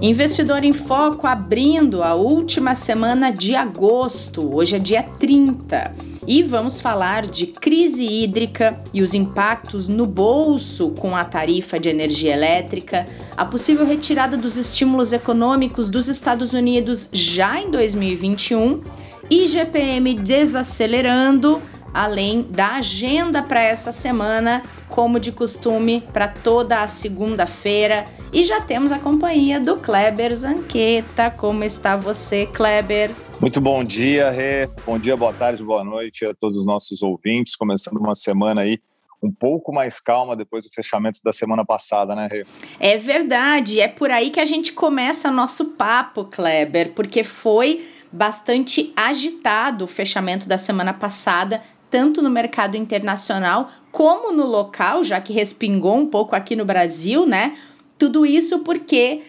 Investidor em Foco abrindo a última semana de agosto. Hoje é dia 30. E vamos falar de crise hídrica e os impactos no bolso com a tarifa de energia elétrica, a possível retirada dos estímulos econômicos dos Estados Unidos já em 2021, IGPM desacelerando, além da agenda para essa semana, como de costume, para toda a segunda-feira e já temos a companhia do Kleber Zanqueta. Como está você, Kleber? Muito bom dia, Rê. Bom dia, boa tarde, boa noite a todos os nossos ouvintes. Começando uma semana aí um pouco mais calma depois do fechamento da semana passada, né, Rê? É verdade. É por aí que a gente começa nosso papo, Kleber, porque foi bastante agitado o fechamento da semana passada, tanto no mercado internacional como no local, já que respingou um pouco aqui no Brasil, né? Tudo isso porque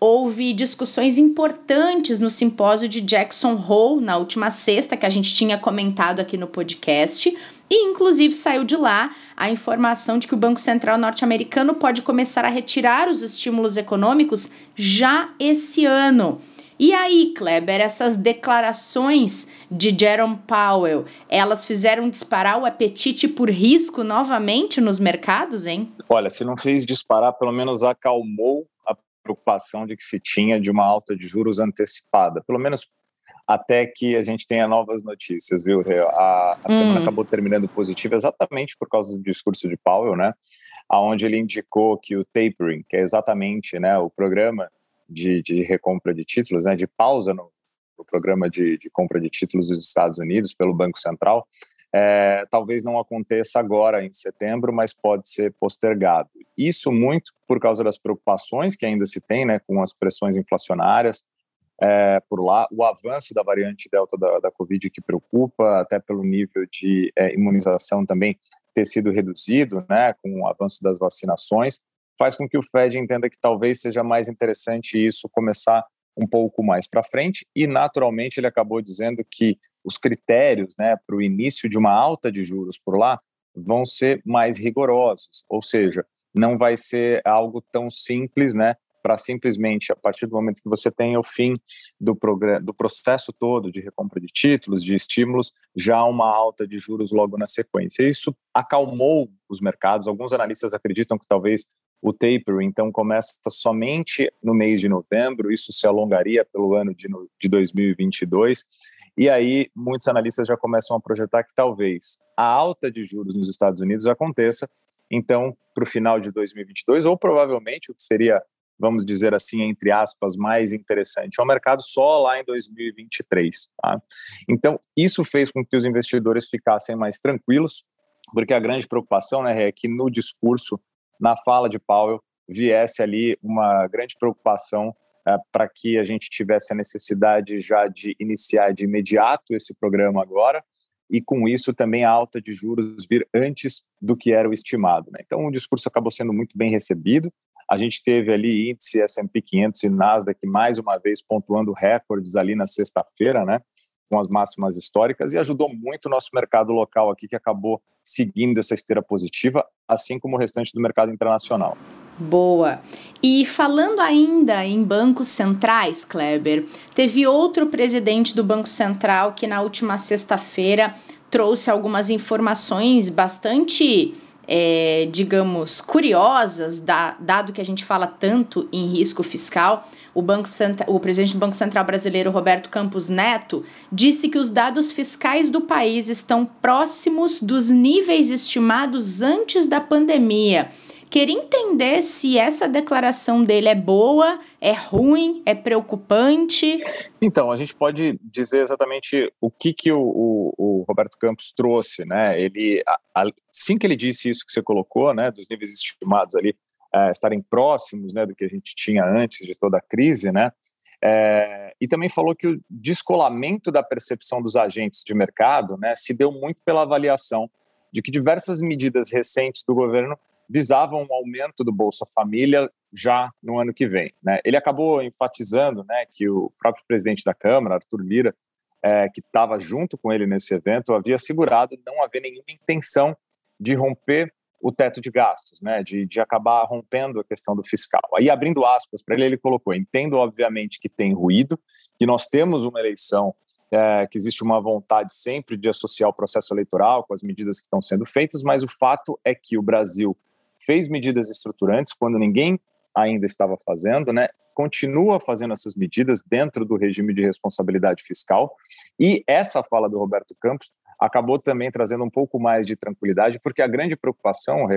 houve discussões importantes no simpósio de Jackson Hole na última sexta, que a gente tinha comentado aqui no podcast. E, inclusive, saiu de lá a informação de que o Banco Central norte-americano pode começar a retirar os estímulos econômicos já esse ano. E aí, Kleber, essas declarações de Jerome Powell, elas fizeram disparar o apetite por risco novamente nos mercados, hein? Olha, se não fez disparar, pelo menos acalmou a preocupação de que se tinha de uma alta de juros antecipada, pelo menos até que a gente tenha novas notícias, viu? A, a semana hum. acabou terminando positiva exatamente por causa do discurso de Powell, né? Aonde ele indicou que o tapering, que é exatamente né, o programa de, de recompra de títulos, né, de pausa no, no programa de, de, compra de títulos dos Estados Unidos pelo Banco Central, é, talvez não aconteça agora em setembro, mas pode ser postergado. Isso muito por causa das preocupações que ainda se tem né, com as pressões inflacionárias é, por lá, o avanço da variante Delta da, da Covid que preocupa, até pelo nível de é, imunização também ter sido reduzido né, com o avanço das vacinações faz com que o Fed entenda que talvez seja mais interessante isso começar um pouco mais para frente e naturalmente ele acabou dizendo que os critérios né, para o início de uma alta de juros por lá vão ser mais rigorosos, ou seja, não vai ser algo tão simples, né, para simplesmente, a partir do momento que você tem o fim do, do processo todo de recompra de títulos, de estímulos, já uma alta de juros logo na sequência. Isso acalmou os mercados. Alguns analistas acreditam que talvez o tapering, então, começa somente no mês de novembro, isso se alongaria pelo ano de, de 2022. E aí, muitos analistas já começam a projetar que talvez a alta de juros nos Estados Unidos aconteça, então, para o final de 2022, ou provavelmente o que seria, vamos dizer assim, entre aspas, mais interessante, é o mercado só lá em 2023. Tá? Então, isso fez com que os investidores ficassem mais tranquilos, porque a grande preocupação né, é que no discurso na fala de Powell viesse ali uma grande preocupação é, para que a gente tivesse a necessidade já de iniciar de imediato esse programa agora e com isso também a alta de juros vir antes do que era o estimado. Né? Então o discurso acabou sendo muito bem recebido. A gente teve ali índice S&P 500 e Nasdaq mais uma vez pontuando recordes ali na sexta-feira, né? Com as máximas históricas e ajudou muito o nosso mercado local aqui, que acabou seguindo essa esteira positiva, assim como o restante do mercado internacional. Boa. E falando ainda em bancos centrais, Kleber, teve outro presidente do Banco Central que na última sexta-feira trouxe algumas informações bastante é, digamos, curiosas, da, dado que a gente fala tanto em risco fiscal, o, Banco o presidente do Banco Central brasileiro, Roberto Campos Neto, disse que os dados fiscais do país estão próximos dos níveis estimados antes da pandemia Queria entender se essa declaração dele é boa, é ruim, é preocupante. Então, a gente pode dizer exatamente o que, que o, o, o Roberto Campos trouxe, né? Ele, assim que ele disse isso que você colocou, né, dos níveis estimados ali é, estarem próximos, né, do que a gente tinha antes de toda a crise, né? É, e também falou que o descolamento da percepção dos agentes de mercado, né, se deu muito pela avaliação de que diversas medidas recentes do governo visavam um aumento do Bolsa Família já no ano que vem. Né? Ele acabou enfatizando né, que o próprio presidente da Câmara, Arthur Lira, é, que estava junto com ele nesse evento, havia assegurado não haver nenhuma intenção de romper o teto de gastos, né, de, de acabar rompendo a questão do fiscal. Aí, abrindo aspas para ele, ele colocou: entendo, obviamente, que tem ruído, que nós temos uma eleição, é, que existe uma vontade sempre de associar o processo eleitoral com as medidas que estão sendo feitas, mas o fato é que o Brasil fez medidas estruturantes quando ninguém ainda estava fazendo, né? Continua fazendo essas medidas dentro do regime de responsabilidade fiscal. E essa fala do Roberto Campos acabou também trazendo um pouco mais de tranquilidade, porque a grande preocupação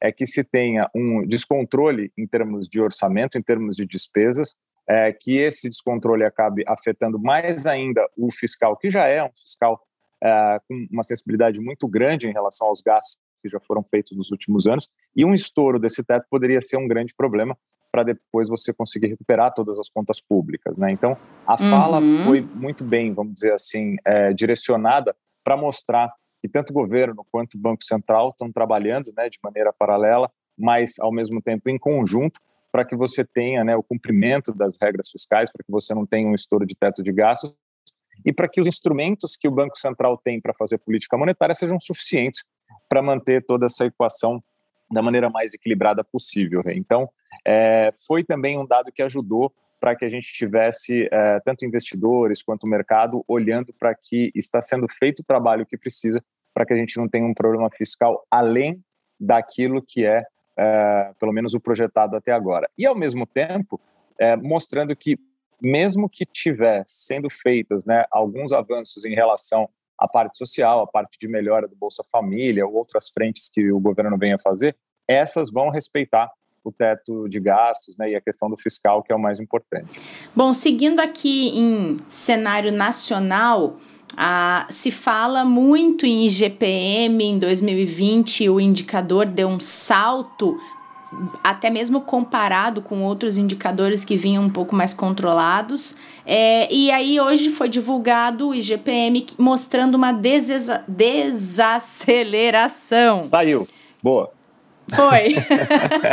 é que se tenha um descontrole em termos de orçamento, em termos de despesas, é, que esse descontrole acabe afetando mais ainda o fiscal, que já é um fiscal é, com uma sensibilidade muito grande em relação aos gastos que já foram feitos nos últimos anos, e um estouro desse teto poderia ser um grande problema para depois você conseguir recuperar todas as contas públicas, né? Então, a fala uhum. foi muito bem, vamos dizer assim, é, direcionada para mostrar que tanto o governo quanto o Banco Central estão trabalhando né, de maneira paralela, mas ao mesmo tempo em conjunto, para que você tenha né, o cumprimento das regras fiscais, para que você não tenha um estouro de teto de gastos e para que os instrumentos que o Banco Central tem para fazer política monetária sejam suficientes para manter toda essa equação da maneira mais equilibrada possível. Então, é, foi também um dado que ajudou para que a gente tivesse é, tanto investidores quanto o mercado olhando para que está sendo feito o trabalho que precisa para que a gente não tenha um problema fiscal além daquilo que é, é pelo menos o projetado até agora. E ao mesmo tempo é, mostrando que mesmo que tiver sendo feitas né, alguns avanços em relação à parte social, à parte de melhora do Bolsa Família ou outras frentes que o governo venha fazer, essas vão respeitar o teto de gastos né, e a questão do fiscal, que é o mais importante. Bom, seguindo aqui em cenário nacional, ah, se fala muito em IGPM em 2020, o indicador deu um salto, até mesmo comparado com outros indicadores que vinham um pouco mais controlados. É, e aí hoje foi divulgado o IGPM mostrando uma desaceleração. Saiu. Boa. Foi.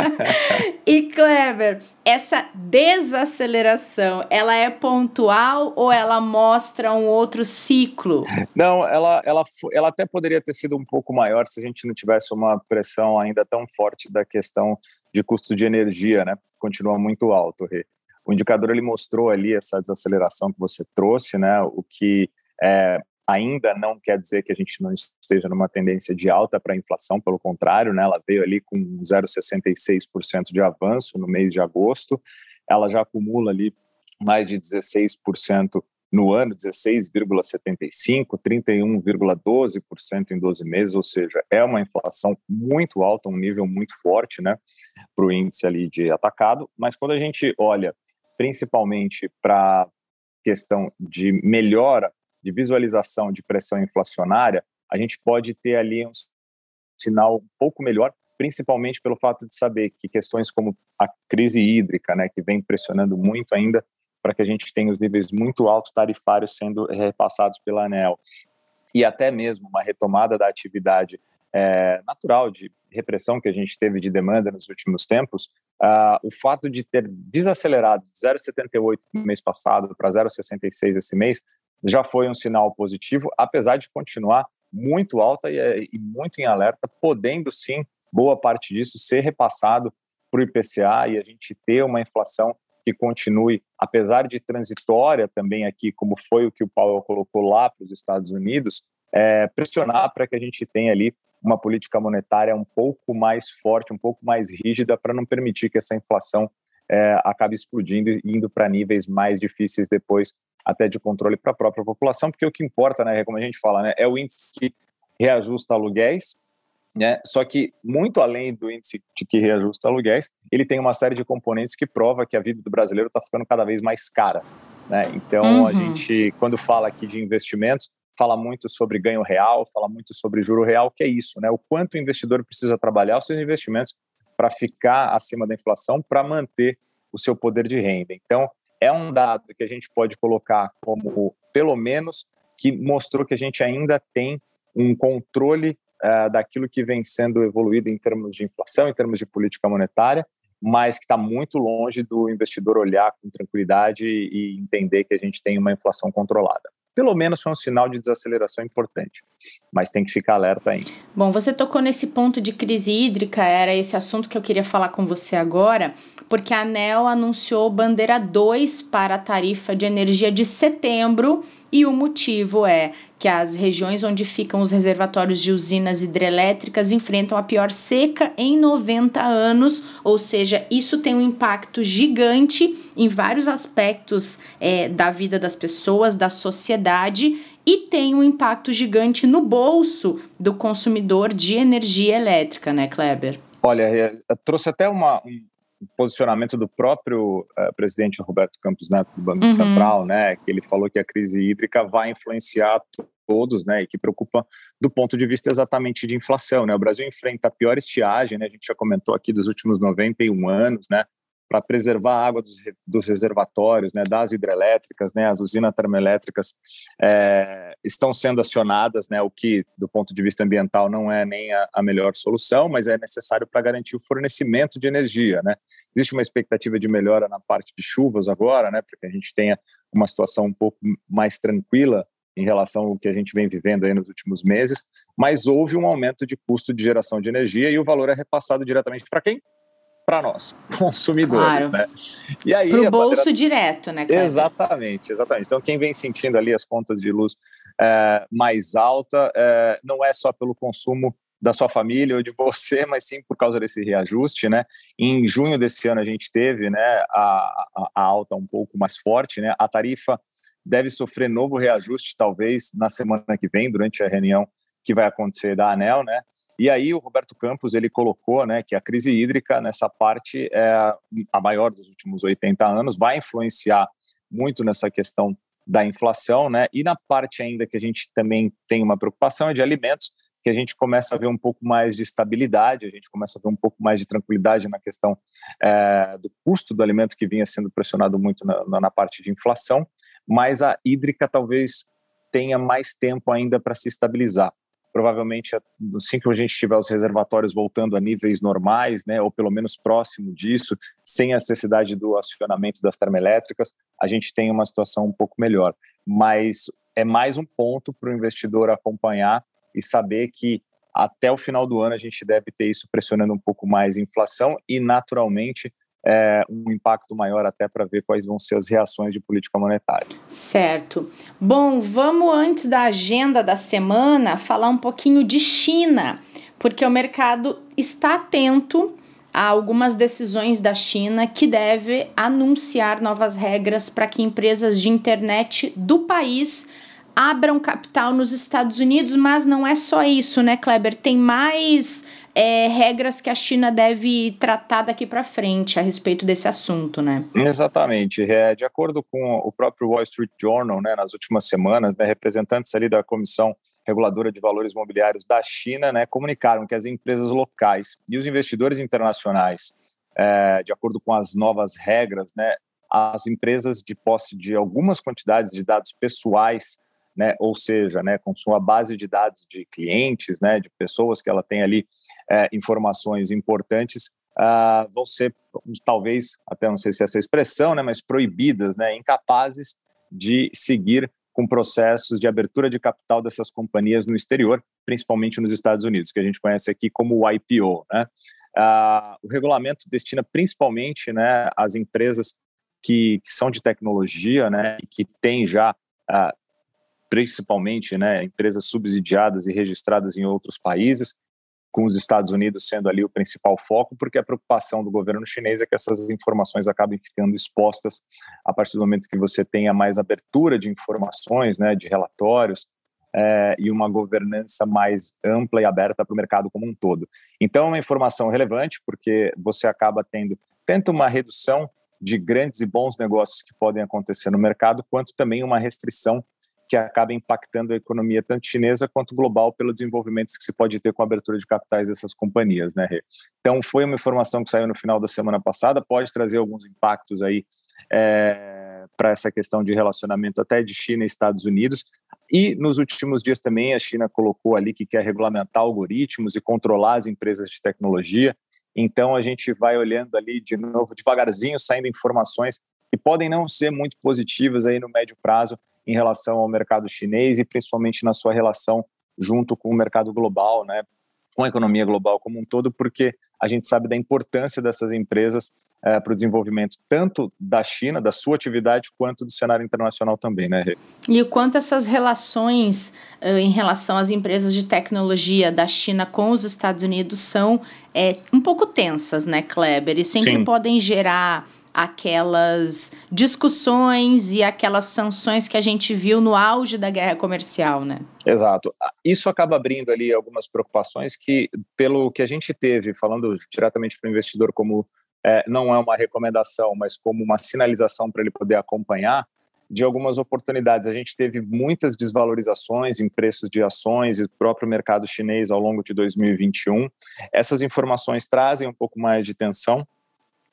e Kleber, essa desaceleração, ela é pontual ou ela mostra um outro ciclo? Não, ela, ela, ela até poderia ter sido um pouco maior se a gente não tivesse uma pressão ainda tão forte da questão de custo de energia, né? Continua muito alto, Rê. O indicador ele mostrou ali essa desaceleração que você trouxe, né? O que é, ainda não quer dizer que a gente não esteja numa tendência de alta para a inflação, pelo contrário, né, ela veio ali com 0,66% de avanço no mês de agosto, ela já acumula ali mais de 16% no ano, 16,75%, 31,12% em 12 meses, ou seja, é uma inflação muito alta, um nível muito forte né, para o índice ali de atacado, mas quando a gente olha principalmente para questão de melhora de visualização de pressão inflacionária, a gente pode ter ali um sinal um pouco melhor, principalmente pelo fato de saber que questões como a crise hídrica, né, que vem pressionando muito ainda para que a gente tenha os níveis muito altos tarifários sendo repassados pela ANEL, e até mesmo uma retomada da atividade é, natural de repressão que a gente teve de demanda nos últimos tempos, uh, o fato de ter desacelerado de 0,78 no mês passado para 0,66 esse mês já foi um sinal positivo, apesar de continuar muito alta e, eh, e muito em alerta, podendo sim, boa parte disso ser repassado para o IPCA e a gente ter uma inflação que continue, apesar de transitória também aqui, como foi o que o Paulo colocou lá para os Estados Unidos, é, pressionar para que a gente tenha ali uma política monetária um pouco mais forte, um pouco mais rígida, para não permitir que essa inflação é, acabe explodindo e indo para níveis mais difíceis depois até de controle para a própria população, porque o que importa, né, como a gente fala, né, é o índice que reajusta aluguéis, né, só que muito além do índice de que reajusta aluguéis, ele tem uma série de componentes que prova que a vida do brasileiro está ficando cada vez mais cara, né, então uhum. a gente, quando fala aqui de investimentos, fala muito sobre ganho real, fala muito sobre juro real, que é isso, né, o quanto o investidor precisa trabalhar os seus investimentos para ficar acima da inflação, para manter o seu poder de renda. Então, é um dado que a gente pode colocar como, pelo menos, que mostrou que a gente ainda tem um controle uh, daquilo que vem sendo evoluído em termos de inflação, em termos de política monetária, mas que está muito longe do investidor olhar com tranquilidade e entender que a gente tem uma inflação controlada. pelo menos foi um sinal de desaceleração importante. Mas tem que ficar alerta ainda. Bom, você tocou nesse ponto de crise hídrica, era esse assunto que eu queria falar com você agora, porque a ANEL anunciou bandeira 2 para a tarifa de energia de setembro e o motivo é que as regiões onde ficam os reservatórios de usinas hidrelétricas enfrentam a pior seca em 90 anos, ou seja, isso tem um impacto gigante em vários aspectos é, da vida das pessoas, da sociedade e tem um impacto gigante no bolso do consumidor de energia elétrica, né, Kleber? Olha, é, trouxe até uma, um posicionamento do próprio uh, presidente Roberto Campos Neto do Banco uhum. Central, né, que ele falou que a crise hídrica vai influenciar todos, né, e que preocupa do ponto de vista exatamente de inflação, né? O Brasil enfrenta a pior estiagem, né? A gente já comentou aqui dos últimos 91 anos, né? Para preservar a água dos, dos, reservatórios, né, das hidrelétricas, né, as usinas termoelétricas é, estão sendo acionadas, né, o que do ponto de vista ambiental não é nem a, a melhor solução, mas é necessário para garantir o fornecimento de energia, né. Existe uma expectativa de melhora na parte de chuvas agora, né, para que a gente tenha uma situação um pouco mais tranquila em relação ao que a gente vem vivendo aí nos últimos meses, mas houve um aumento de custo de geração de energia e o valor é repassado diretamente para quem? Para nós, consumidores, claro. né? E aí para o bolso bandeira... direto, né? Exatamente, exatamente. Então quem vem sentindo ali as contas de luz é, mais alta é, não é só pelo consumo da sua família ou de você, mas sim por causa desse reajuste, né? Em junho desse ano a gente teve, né, a, a, a alta um pouco mais forte, né? A tarifa deve sofrer novo reajuste, talvez, na semana que vem, durante a reunião que vai acontecer da ANEL, né? E aí o Roberto Campos ele colocou, né, que a crise hídrica nessa parte é a maior dos últimos 80 anos, vai influenciar muito nessa questão da inflação, né? E na parte ainda que a gente também tem uma preocupação é de alimentos, que a gente começa a ver um pouco mais de estabilidade, a gente começa a ver um pouco mais de tranquilidade na questão é, do custo do alimento que vinha sendo pressionado muito na, na parte de inflação mas a hídrica talvez tenha mais tempo ainda para se estabilizar. Provavelmente, assim que a gente tiver os reservatórios voltando a níveis normais, né, ou pelo menos próximo disso, sem a necessidade do acionamento das termoelétricas, a gente tem uma situação um pouco melhor. Mas é mais um ponto para o investidor acompanhar e saber que até o final do ano a gente deve ter isso pressionando um pouco mais a inflação e, naturalmente, é, um impacto maior até para ver quais vão ser as reações de política monetária. Certo. Bom, vamos antes da agenda da semana falar um pouquinho de China, porque o mercado está atento a algumas decisões da China que deve anunciar novas regras para que empresas de internet do país abram capital nos Estados Unidos, mas não é só isso, né, Kleber? Tem mais é, regras que a China deve tratar daqui para frente a respeito desse assunto, né? Exatamente. É, de acordo com o próprio Wall Street Journal, né, nas últimas semanas, né, representantes ali da Comissão Reguladora de Valores Imobiliários da China né, comunicaram que as empresas locais e os investidores internacionais, é, de acordo com as novas regras, né, as empresas de posse de algumas quantidades de dados pessoais né, ou seja, né, com sua base de dados de clientes, né, de pessoas que ela tem ali é, informações importantes, uh, vão ser talvez, até não sei se é essa expressão, né, mas proibidas, né, incapazes de seguir com processos de abertura de capital dessas companhias no exterior, principalmente nos Estados Unidos, que a gente conhece aqui como IPO. Né? Uh, o regulamento destina principalmente né, as empresas que, que, são de tecnologia né, e que têm já uh, principalmente né, empresas subsidiadas e registradas em outros países, com os Estados Unidos sendo ali o principal foco, porque a preocupação do governo chinês é que essas informações acabem ficando expostas a partir do momento que você tenha mais abertura de informações, né, de relatórios, é, e uma governança mais ampla e aberta para o mercado como um todo. Então, é uma informação relevante, porque você acaba tendo tanto uma redução de grandes e bons negócios que podem acontecer no mercado, quanto também uma restrição que acaba impactando a economia tanto chinesa quanto global pelo desenvolvimento que se pode ter com a abertura de capitais dessas companhias, né, Rê? Então, foi uma informação que saiu no final da semana passada, pode trazer alguns impactos aí é, para essa questão de relacionamento até de China e Estados Unidos. E nos últimos dias também a China colocou ali que quer regulamentar algoritmos e controlar as empresas de tecnologia. Então a gente vai olhando ali de novo, devagarzinho, saindo informações que podem não ser muito positivas aí no médio prazo em relação ao mercado chinês e principalmente na sua relação junto com o mercado global, né, com a economia global como um todo, porque a gente sabe da importância dessas empresas é, para o desenvolvimento tanto da China, da sua atividade, quanto do cenário internacional também, né, Rê? E o quanto essas relações uh, em relação às empresas de tecnologia da China com os Estados Unidos são é, um pouco tensas, né, Kleber? E sempre Sim. podem gerar aquelas discussões e aquelas sanções que a gente viu no auge da guerra comercial, né? Exato. Isso acaba abrindo ali algumas preocupações que, pelo que a gente teve, falando diretamente para o investidor como é, não é uma recomendação, mas como uma sinalização para ele poder acompanhar, de algumas oportunidades. A gente teve muitas desvalorizações em preços de ações e próprio mercado chinês ao longo de 2021. Essas informações trazem um pouco mais de tensão.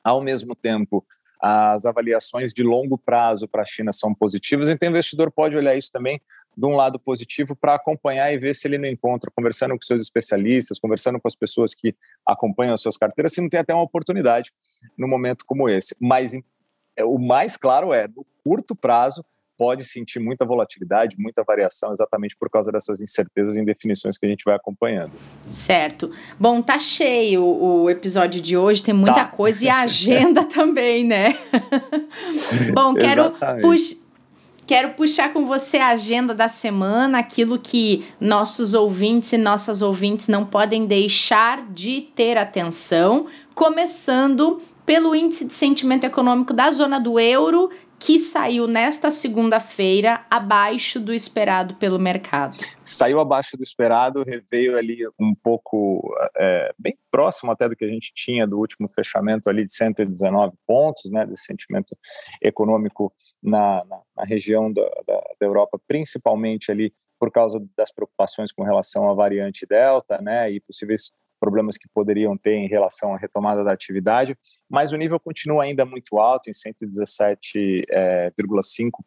Ao mesmo tempo, as avaliações de longo prazo para a China são positivas, então o investidor pode olhar isso também de um lado positivo para acompanhar e ver se ele não encontra, conversando com seus especialistas, conversando com as pessoas que acompanham as suas carteiras, se não tem até uma oportunidade no momento como esse. Mas é, o mais claro é, no curto prazo, pode sentir muita volatilidade, muita variação, exatamente por causa dessas incertezas e indefinições que a gente vai acompanhando. Certo. Bom, tá cheio o episódio de hoje, tem muita tá. coisa e a agenda também, né? Bom, quero puxar Quero puxar com você a agenda da semana, aquilo que nossos ouvintes e nossas ouvintes não podem deixar de ter atenção, começando pelo índice de sentimento econômico da zona do euro que saiu nesta segunda-feira abaixo do esperado pelo mercado. Saiu abaixo do esperado, veio ali um pouco é, bem próximo até do que a gente tinha do último fechamento ali de 119 pontos, né, de sentimento econômico na, na, na região da, da, da Europa, principalmente ali por causa das preocupações com relação à variante Delta, né, e possíveis problemas que poderiam ter em relação à retomada da atividade, mas o nível continua ainda muito alto, em 117,5 é,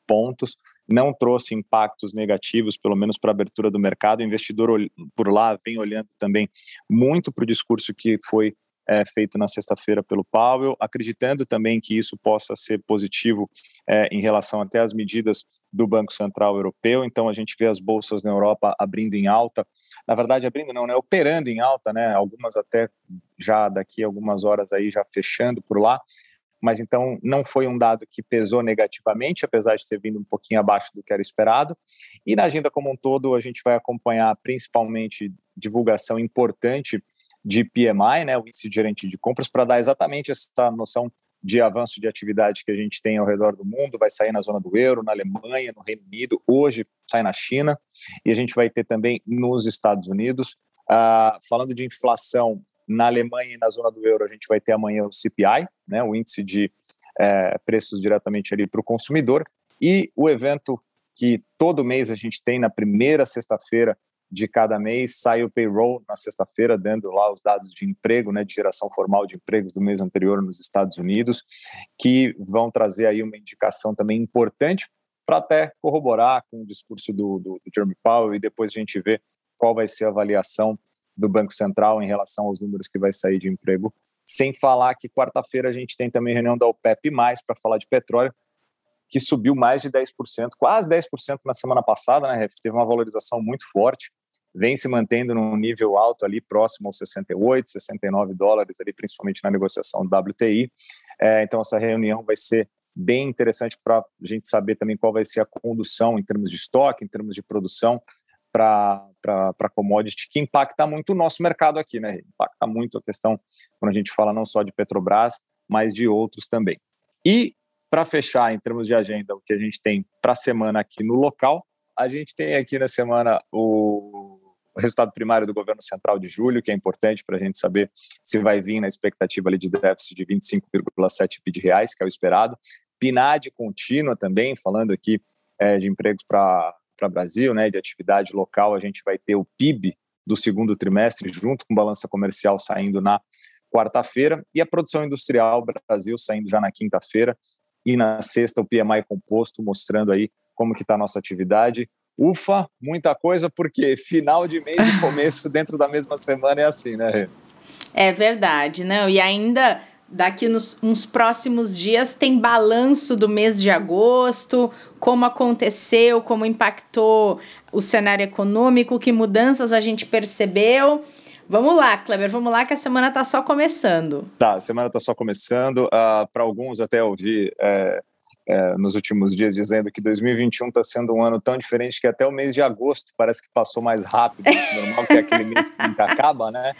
pontos, não trouxe impactos negativos, pelo menos para a abertura do mercado. O investidor por lá vem olhando também muito para o discurso que foi é, feito na sexta-feira pelo Powell, acreditando também que isso possa ser positivo é, em relação até às medidas do Banco Central Europeu. Então a gente vê as bolsas na Europa abrindo em alta, na verdade abrindo não, né, operando em alta, né, algumas até já daqui algumas horas aí já fechando por lá. Mas então não foi um dado que pesou negativamente, apesar de ter vindo um pouquinho abaixo do que era esperado. E na agenda como um todo, a gente vai acompanhar principalmente divulgação importante de PMI, né, o índice de gerente de compras, para dar exatamente essa noção de avanço de atividade que a gente tem ao redor do mundo, vai sair na zona do euro, na Alemanha, no Reino Unido, hoje sai na China, e a gente vai ter também nos Estados Unidos. Uh, falando de inflação, na Alemanha e na zona do euro, a gente vai ter amanhã o CPI, né, o índice de é, preços diretamente ali para o consumidor, e o evento que todo mês a gente tem na primeira sexta-feira de cada mês, sai o payroll na sexta-feira, dando lá os dados de emprego, né, de geração formal de empregos do mês anterior nos Estados Unidos, que vão trazer aí uma indicação também importante para até corroborar com o discurso do, do, do Jeremy Powell e depois a gente vê qual vai ser a avaliação do Banco Central em relação aos números que vai sair de emprego. Sem falar que quarta-feira a gente tem também reunião da OPEP+, para falar de petróleo, que subiu mais de 10%, quase 10% na semana passada, né, Teve uma valorização muito forte, vem se mantendo num nível alto ali, próximo aos 68, 69 dólares ali, principalmente na negociação do WTI. É, então, essa reunião vai ser bem interessante para a gente saber também qual vai ser a condução em termos de estoque, em termos de produção para a commodity, que impacta muito o nosso mercado aqui, né? Impacta muito a questão, quando a gente fala não só de Petrobras, mas de outros também. E para fechar, em termos de agenda, o que a gente tem para a semana aqui no local, a gente tem aqui na semana o resultado primário do governo central de julho, que é importante para a gente saber se vai vir na expectativa ali de déficit de 25,7 bi de reais, que é o esperado. PNAD contínua também, falando aqui é, de empregos para Brasil, né, de atividade local, a gente vai ter o PIB do segundo trimestre, junto com balança comercial saindo na quarta-feira, e a produção industrial Brasil saindo já na quinta-feira, e na sexta o PMI composto, mostrando aí como que está a nossa atividade. Ufa, muita coisa, porque final de mês e começo dentro da mesma semana é assim, né, Rê? É verdade, não. E ainda daqui nos uns próximos dias tem balanço do mês de agosto, como aconteceu, como impactou o cenário econômico, que mudanças a gente percebeu. Vamos lá, Kleber, vamos lá que a semana está só começando. Tá, a semana está só começando. Uh, Para alguns, até ouvi é, é, nos últimos dias dizendo que 2021 está sendo um ano tão diferente que até o mês de agosto parece que passou mais rápido do que normal, que é aquele mês que nunca acaba, né?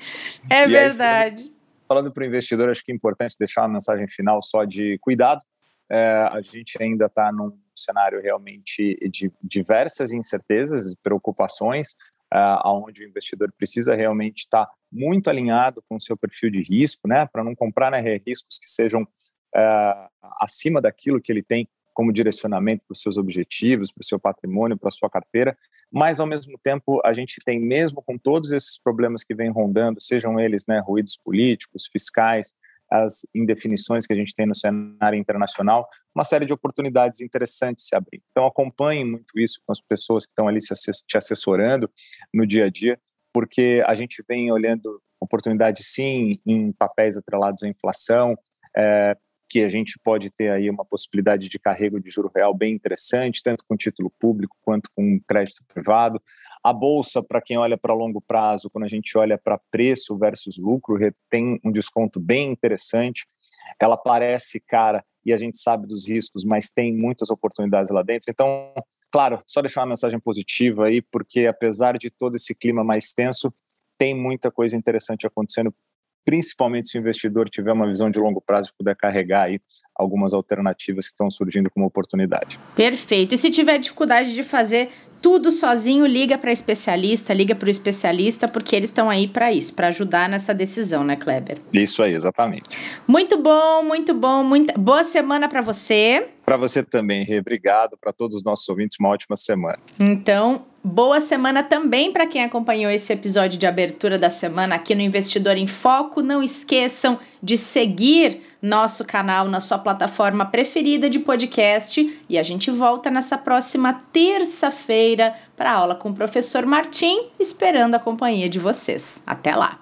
É e verdade. Aí, falando para o investidor, acho que é importante deixar uma mensagem final só de cuidado. É, a gente ainda está num cenário realmente de diversas incertezas e preocupações, é, onde o investidor precisa realmente estar muito alinhado com o seu perfil de risco, né, para não comprar né, riscos que sejam é, acima daquilo que ele tem como direcionamento para os seus objetivos, para o seu patrimônio, para a sua carteira, mas ao mesmo tempo a gente tem mesmo com todos esses problemas que vêm rondando, sejam eles né, ruídos políticos, fiscais, as indefinições que a gente tem no cenário internacional, uma série de oportunidades interessantes se abrir. Então acompanhe muito isso com as pessoas que estão ali te assessorando no dia a dia, porque a gente vem olhando oportunidades sim em papéis atrelados à inflação, é, que a gente pode ter aí uma possibilidade de carrego de juro real bem interessante, tanto com título público quanto com crédito privado. A bolsa, para quem olha para longo prazo, quando a gente olha para preço versus lucro, tem um desconto bem interessante. Ela parece cara e a gente sabe dos riscos, mas tem muitas oportunidades lá dentro. Então, claro, só deixar uma mensagem positiva aí, porque apesar de todo esse clima mais tenso, tem muita coisa interessante acontecendo principalmente se o investidor tiver uma visão de longo prazo e puder carregar aí algumas alternativas que estão surgindo como oportunidade. Perfeito. E se tiver dificuldade de fazer tudo sozinho, liga para especialista, liga para o especialista, porque eles estão aí para isso, para ajudar nessa decisão, né, Kleber? Isso aí, exatamente. Muito bom, muito bom, muita boa semana para você. Para você também, Rê. Obrigado para todos os nossos ouvintes, uma ótima semana. Então, Boa semana também para quem acompanhou esse episódio de abertura da semana aqui no Investidor em Foco. Não esqueçam de seguir nosso canal na sua plataforma preferida de podcast e a gente volta nessa próxima terça-feira para aula com o professor Martim, esperando a companhia de vocês. Até lá.